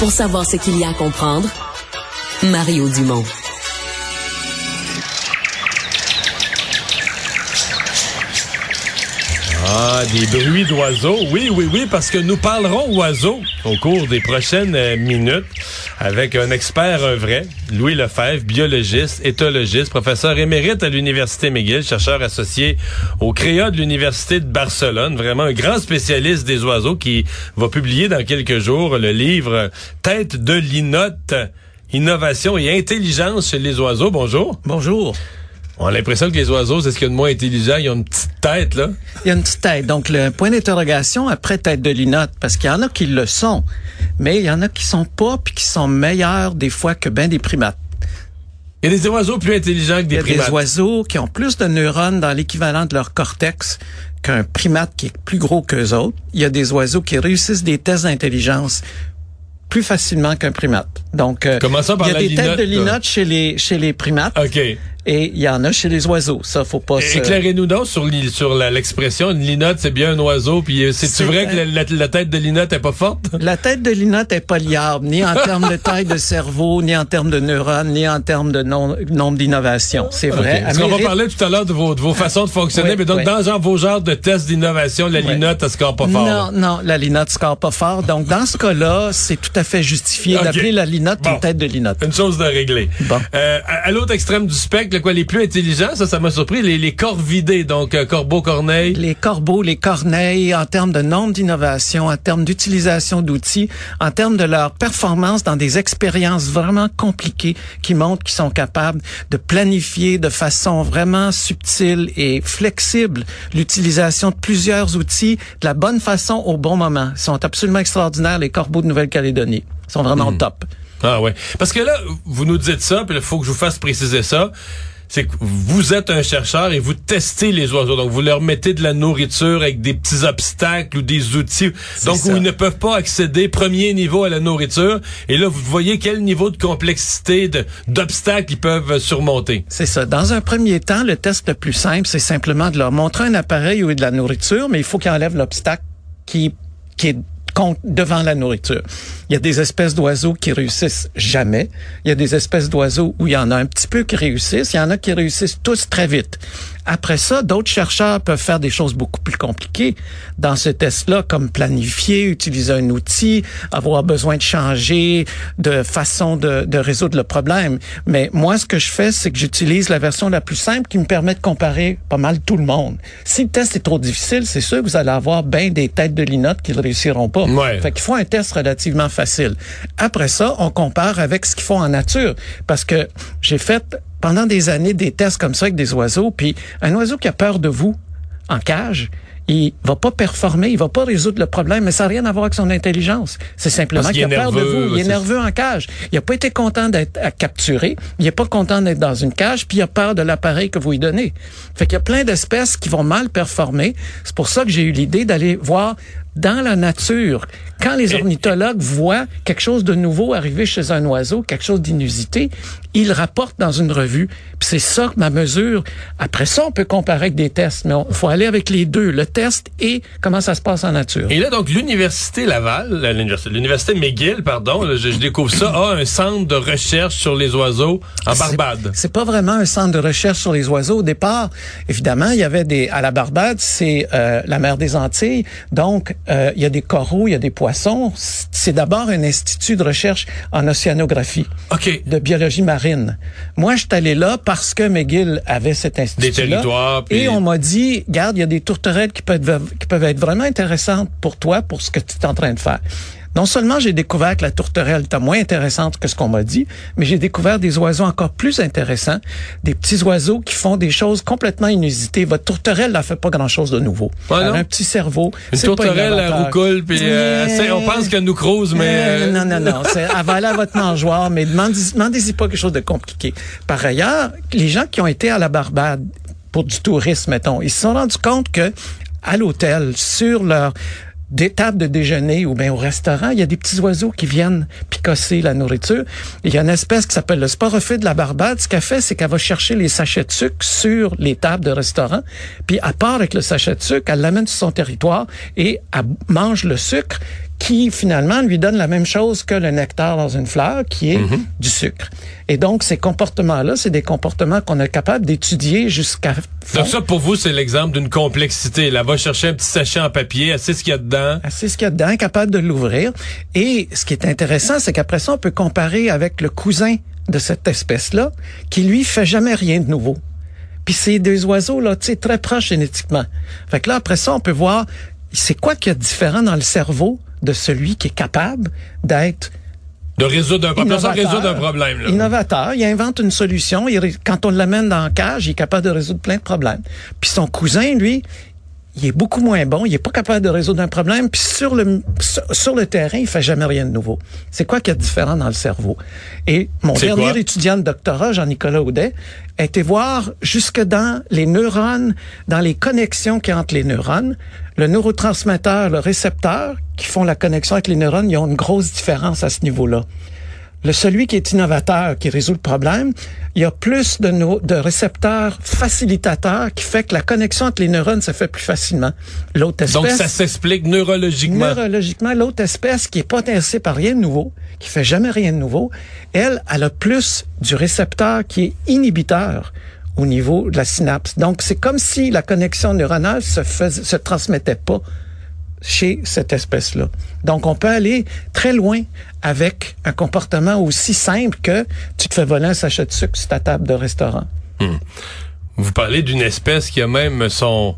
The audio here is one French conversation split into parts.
Pour savoir ce qu'il y a à comprendre, Mario Dumont. Ah, des bruits d'oiseaux. Oui, oui, oui, parce que nous parlerons oiseaux au cours des prochaines euh, minutes avec un expert, un vrai, Louis Lefebvre, biologiste, éthologiste, professeur émérite à l'Université McGill, chercheur associé au CREA de l'Université de Barcelone, vraiment un grand spécialiste des oiseaux qui va publier dans quelques jours le livre Tête de linotte, innovation et intelligence chez les oiseaux. Bonjour. Bonjour. On a l'impression que les oiseaux, c'est ce qu'il y a de moins intelligent. Ils ont une petite tête, là. Il y a une petite tête. Donc, le point d'interrogation après tête de linotte, parce qu'il y en a qui le sont, mais il y en a qui sont pas, puis qui sont meilleurs des fois que ben des primates. Il y a des oiseaux plus intelligents que des primates. Il y a des oiseaux qui ont plus de neurones dans l'équivalent de leur cortex qu'un primate qui est plus gros qu'eux autres. Il y a des oiseaux qui réussissent des tests d'intelligence plus facilement qu'un primate. Donc, euh, par il y a des têtes de linotte chez les chez les primates. OK. Et il y en a chez les oiseaux. Ça, faut pas se... Éclairez-nous donc sur, l'expression une linotte, c'est bien un oiseau. Puis euh, c'est vrai que la, la, tête de linotte est pas forte? La tête de linotte est pas liable, ni en termes de taille de cerveau, ni en termes de neurones, ni en termes de nombre d'innovation. C'est vrai. Okay. Parce qu'on va parler tout à l'heure de vos, de vos façons de fonctionner? mais donc, dans genre, vos genres de tests d'innovation, la linotte, elle score pas fort. Non, non, la linotte score pas fort. Donc, dans ce cas-là, c'est tout à fait justifié d'appeler la linotte une tête de linotte. Une chose de régler. Bon. Euh, à, à l'autre extrême du spectre, quoi, les plus intelligents? Ça, ça m'a surpris. Les, les corvidés, donc euh, corbeaux, corneilles. Les corbeaux, les corneilles, en termes de nombre d'innovations, en termes d'utilisation d'outils, en termes de leur performance dans des expériences vraiment compliquées qui montrent qu'ils sont capables de planifier de façon vraiment subtile et flexible l'utilisation de plusieurs outils de la bonne façon au bon moment. Ils sont absolument extraordinaires, les corbeaux de Nouvelle-Calédonie. Ils sont vraiment Mhm. top. Ah ouais. Parce que là, vous nous dites ça, puis il faut que je vous fasse préciser ça. C'est que vous êtes un chercheur et vous testez les oiseaux. Donc, vous leur mettez de la nourriture avec des petits obstacles ou des outils. Donc, ça. où ils ne peuvent pas accéder premier niveau à la nourriture. Et là, vous voyez quel niveau de complexité, d'obstacles ils peuvent surmonter. C'est ça. Dans un premier temps, le test le plus simple, c'est simplement de leur montrer un appareil où il y a de la nourriture, mais il faut qu'ils enlèvent l'obstacle qui, qui est devant la nourriture. Il y a des espèces d'oiseaux qui réussissent jamais. Il y a des espèces d'oiseaux où il y en a un petit peu qui réussissent. Il y en a qui réussissent tous très vite. Après ça, d'autres chercheurs peuvent faire des choses beaucoup plus compliquées dans ce test-là, comme planifier, utiliser un outil, avoir besoin de changer de façon de, de résoudre le problème. Mais moi, ce que je fais, c'est que j'utilise la version la plus simple qui me permet de comparer pas mal tout le monde. Si le test est trop difficile, c'est sûr que vous allez avoir bien des têtes de linotte qui ne réussiront pas. Ouais. Fait qu'il faut un test relativement facile. Après ça, on compare avec ce qu'ils font en nature. Parce que j'ai fait pendant des années des tests comme ça avec des oiseaux, puis un oiseau qui a peur de vous en cage, il va pas performer, il va pas résoudre le problème, mais ça n'a rien à voir avec son intelligence. C'est simplement qu'il a peur de vous. Il est nerveux en cage. Il a pas été content d'être à capturer. Il est pas content d'être dans une cage, puis il a peur de l'appareil que vous lui donnez. Fait qu'il y a plein d'espèces qui vont mal performer. C'est pour ça que j'ai eu l'idée d'aller voir dans la nature, quand les ornithologues voient quelque chose de nouveau arriver chez un oiseau, quelque chose d'inusité, ils rapportent dans une revue. C'est ça que ma mesure. Après ça, on peut comparer avec des tests, mais il faut aller avec les deux, le test et comment ça se passe en nature. Et là, donc, l'Université Laval, euh, l'Université, McGill, pardon, là, je, je découvre ça, a un centre de recherche sur les oiseaux en Barbade. C'est pas vraiment un centre de recherche sur les oiseaux. Au départ, évidemment, il y avait des à la Barbade, c'est euh, la mer des Antilles, donc euh, il y a des coraux, il y a des poissons. C'est d'abord un institut de recherche en océanographie, OK. de biologie marine. Moi, je suis allé là parce que McGill avait cet institut territoires, puis- et on m'a dit, garde, il y a des tourterelles qui peuvent qui peuvent être vraiment intéressantes pour toi pour ce que tu es en train de faire. Non seulement j'ai découvert que la tourterelle était moins intéressante que ce qu'on m'a dit, mais j'ai découvert des oiseaux encore plus intéressants, des petits oiseaux qui font des choses complètement inusitées. Votre tourterelle n'a fait pas grand-chose de nouveau. Ouais, Elle non? a un petit cerveau. Une pas tourterelle à innovateur. roucoule, puis euh, Mais- on pense qu'elle nous crouse, mais... euh, non, non, non. C'est avaler à votre mangeoire, mais demandez- demandez-y pas quelque chose de compliqué. Par ailleurs, les gens qui ont été à la Barbade pour du tourisme, mettons, ils se sont rendus compte que à l'hôtel, sur leur des tables de déjeuner ou bien au restaurant, il y a des petits oiseaux qui viennent picosser la nourriture. Il y a une espèce qui s'appelle le sporophyte de la Barbade. Ce qu'elle fait, c'est qu'elle va chercher les sachets de sucre sur les tables de restaurant, puis elle part avec le sachet de sucre, elle l'amène sur son territoire et elle mange le sucre qui finalement lui donne la même chose que le nectar dans une fleur, qui est Mhm. du sucre. Et donc, ces comportements-là, c'est des comportements qu'on est capable d'étudier jusqu'à. Donc ça, pour vous, c'est l'exemple d'une complexité. Là, va chercher un petit sachet en papier, sait ce qu'il y a dedans. C'est ce qu'il y a dedans, capable de l'ouvrir. Et ce qui est intéressant, c'est qu'après ça, on peut comparer avec le cousin de cette espèce-là, qui lui fait jamais rien de nouveau. Puis c'est des oiseaux là, tu sais, très proches génétiquement. Fait que là, après ça, on peut voir c'est quoi qu'il y a de différent dans le cerveau de celui qui est capable d'être De résoudre un problème. Innovateur. résoudre un problème. Là. Innovateur, il invente une solution. Il quand on l'amène dans la cage, il est capable de résoudre plein de problèmes. Puis son cousin, lui, il est beaucoup moins bon. Il est pas capable de résoudre un problème. Puis sur le sur, sur le terrain, il fait jamais rien de nouveau. C'est quoi qui est différent dans le cerveau? Et mon dernier étudiant de doctorat, Jean-Nicolas Audet, a été voir jusque dans les neurones, dans les connexions a entre les neurones. Le neurotransmetteur, le récepteur, qui font la connexion avec les neurones, ils ont une grosse différence à ce niveau-là. Le celui qui est innovateur, qui résout le problème, il y a plus de, récepteurs facilitateurs qui fait que la connexion entre les neurones se fait plus facilement. L'autre espèce, Donc ça s'explique neurologiquement. neurologiquement, l'autre espèce qui est pas intéressée par rien de nouveau, qui fait jamais rien de nouveau, elle, elle a plus du récepteur qui est inhibiteur au niveau de la synapse. Donc c'est comme si la connexion neuronale se faisait, se transmettait pas chez cette espèce-là. Donc, on peut aller très loin avec un comportement aussi simple que tu te fais voler un sachet de sucre sur ta table de restaurant. Vous parlez d'une espèce qui a même son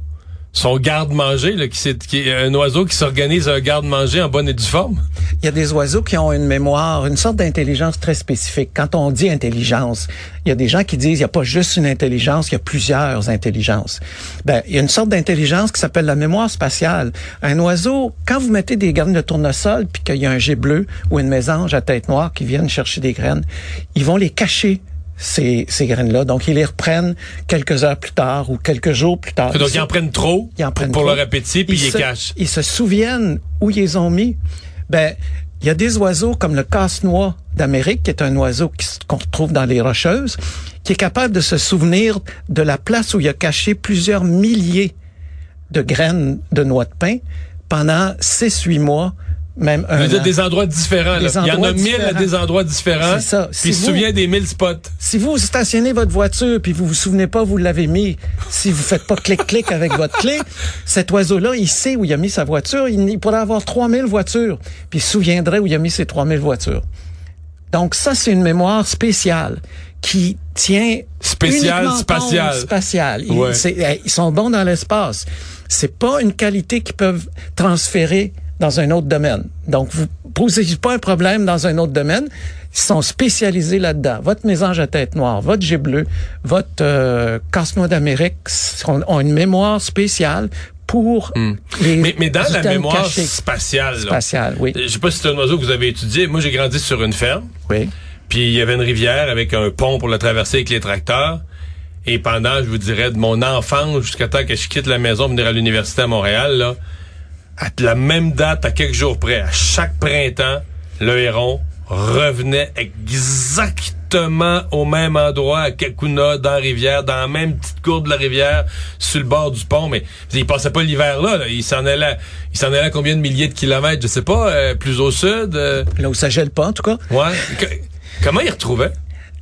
garde-manger, est un oiseau qui s'organise un garde-manger en bonne et due forme? Il y a des oiseaux qui ont une mémoire, une sorte d'intelligence très spécifique. Quand on dit intelligence, il y a des gens qui disent il n'y a pas juste une intelligence, il y a plusieurs intelligences. Ben, il y a une sorte d'intelligence qui s'appelle la mémoire spatiale. Un oiseau, quand vous mettez des graines de tournesol puis qu'il y a un jet bleu ou une mésange à tête noire qui viennent chercher des graines, ils vont les cacher ces, ces graines-là. Donc, ils les reprennent quelques heures plus tard ou quelques jours plus tard. Donc ils en prennent trop Ils en prennent pour trop. leur appétit, puis ils les se, cachent. Ils se souviennent où ils les ont mis. Ben, il y a des oiseaux comme le casse-noix d'Amérique, qui est un oiseau qu'on retrouve dans les rocheuses, qui est capable de se souvenir de la place où il a caché plusieurs milliers de graines de noix de pain pendant 6-8 mois, même un Vous an. êtes des endroits différents. là. Il y en a mille à des endroits différents. C'est ça. Puis Si il se souvient des mille spots. Si vous stationnez votre voiture puis vous vous souvenez pas vous l'avez mis, si vous faites pas clic-clic avec votre clé, cet oiseau-là, il sait où il a mis sa voiture. Il, il pourrait avoir 3000 voitures, puis il se souviendrait où il a mis ses 3000 voitures. Donc ça, c'est une mémoire spéciale qui tient spatiale. compte spatiale. Ils, Ouais. eh, ils sont bons dans l'espace. C'est pas une qualité qu'ils peuvent transférer dans un autre domaine. Donc, vous posez pas un problème dans un autre domaine. Ils sont spécialisés là-dedans. Votre mésange à tête noire, votre jet bleu, votre euh, casse-noix d'Amérique ont une mémoire spéciale pour les Hmm. Mais, mais dans la mémoire cachés. spatiale, là, spatiale, oui. je sais pas si c'est un oiseau que vous avez étudié. Moi, j'ai grandi sur une ferme. oui. Puis il y avait une rivière avec un pont pour la traverser avec les tracteurs. Et pendant, je vous dirais, de mon enfance jusqu'à temps que je quitte la maison pour venir à l'université à Montréal, là, à la même date, à quelques jours près, à chaque printemps, le héron revenait exactement au même endroit à Kakuna, dans la rivière, dans la même petite cour de la rivière, sur le bord du pont. Mais il passait pas l'hiver là, là. Il s'en allait, il s'en allait à combien de milliers de kilomètres, je sais pas, euh, plus au sud. euh, Là où ça gèle pas, en tout cas. Ouais. Que- comment il retrouvait?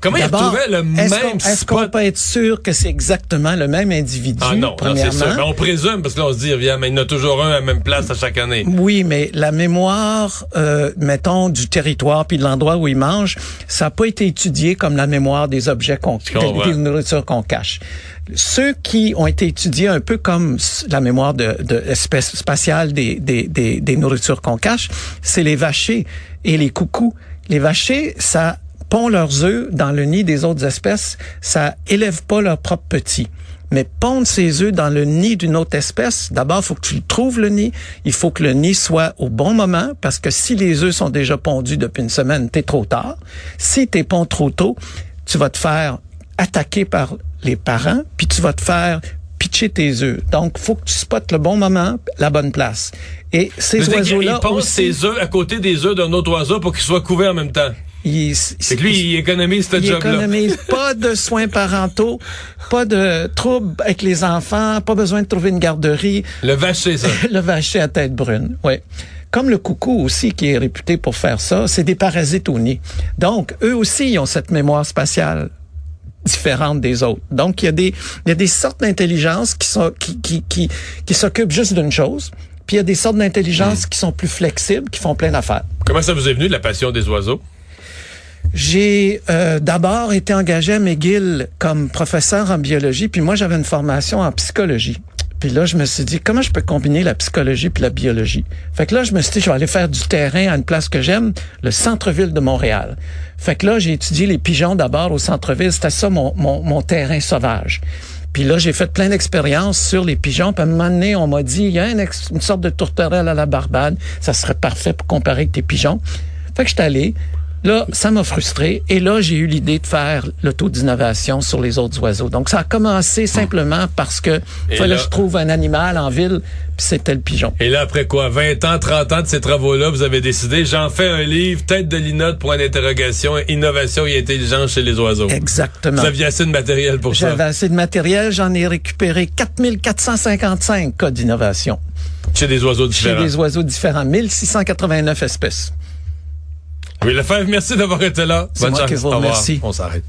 Comment il retrouvait le est-ce même qu'on- Est-ce qu'on spot? peut être sûr que c'est exactement le même individu, Ah non, non c'est premièrement? sûr. Mais on présume, parce que là, on se dit, viens, mais il y en a toujours un à la même place à chaque année. Oui, mais la mémoire, euh, mettons, du territoire puis de l'endroit où il mange, ça n'a pas été étudié comme la mémoire des objets qu'on, des, nourritures qu'on cache. Ceux qui ont été étudiés un peu comme la mémoire de, de espèce spatiale des, des, des, des nourritures qu'on cache, c'est les vachers et les coucous. Les vachers, ça pond leurs œufs dans le nid des autres espèces, ça élève pas leurs propres petits. Mais pondre ses œufs dans le nid d'une autre espèce, d'abord, il faut que tu le trouves le nid. Il faut que le nid soit au bon moment, parce que si les œufs sont déjà pondus depuis une semaine, t'es trop tard. Si t'es pond trop tôt, tu vas te faire attaquer par les parents, puis tu vas te faire pitcher tes œufs. Donc, faut que tu spottes le bon moment, la bonne place. Et ces oiseaux-là il pose aussi, ses œufs à côté des œufs d'un autre oiseau pour qu'ils soient couverts en même temps. Ils- C'est que lui, il économise ce il job-là. économise pas de soins parentaux, pas de troubles avec les enfants, pas besoin de trouver une garderie. Le vacher, ça. le vacher à tête brune, oui. comme le coucou aussi qui est réputé pour faire ça, c'est des parasites au nid. Donc, eux aussi, ils ont cette mémoire spatiale différente des autres. Donc, il y a des, il y a des sortes d'intelligence qui sont, qui, qui, qui, qui s'occupent juste d'une chose. Puis il y a des sortes d'intelligence qui sont plus flexibles, qui font plein d'affaires. Comment ça vous est venu la passion des oiseaux? J'ai euh, d'abord été engagé à McGill comme professeur en biologie, puis moi j'avais une formation en psychologie. Puis là, je me suis dit, comment je peux combiner la psychologie puis la biologie? Fait que là, je me suis dit, je vais aller faire du terrain à une place que j'aime, le centre-ville de Montréal. Fait que là, j'ai étudié les pigeons d'abord au centre-ville. C'était ça mon, mon, mon terrain sauvage. Puis là, j'ai fait plein d'expériences sur les pigeons. Puis à un moment donné, on m'a dit, il y a une, une sorte de tourterelle à la barbade. Ça serait parfait pour comparer avec tes pigeons. Fait que je suis allé. Là, ça m'a frustré. Et là, j'ai eu l'idée de faire le taux d'innovation sur les autres oiseaux. Donc, ça a commencé simplement parce que fallait que je trouve un animal en ville, puis c'était le pigeon. Et là, après quoi, 20 ans, 30 ans de ces travaux-là, vous avez décidé, j'en fais un livre, tête de linotte, point d'interrogation, innovation et intelligence chez les oiseaux. Exactement. Vous aviez assez de matériel pour ça? J'avais assez de matériel. J'en ai récupéré 4455 cas d'innovation. Chez des oiseaux différents? Chez des oiseaux différents. 1689 espèces. Oui, Lefebvre, merci d'avoir été là. C'est moi qui vous remercie. On s'arrête.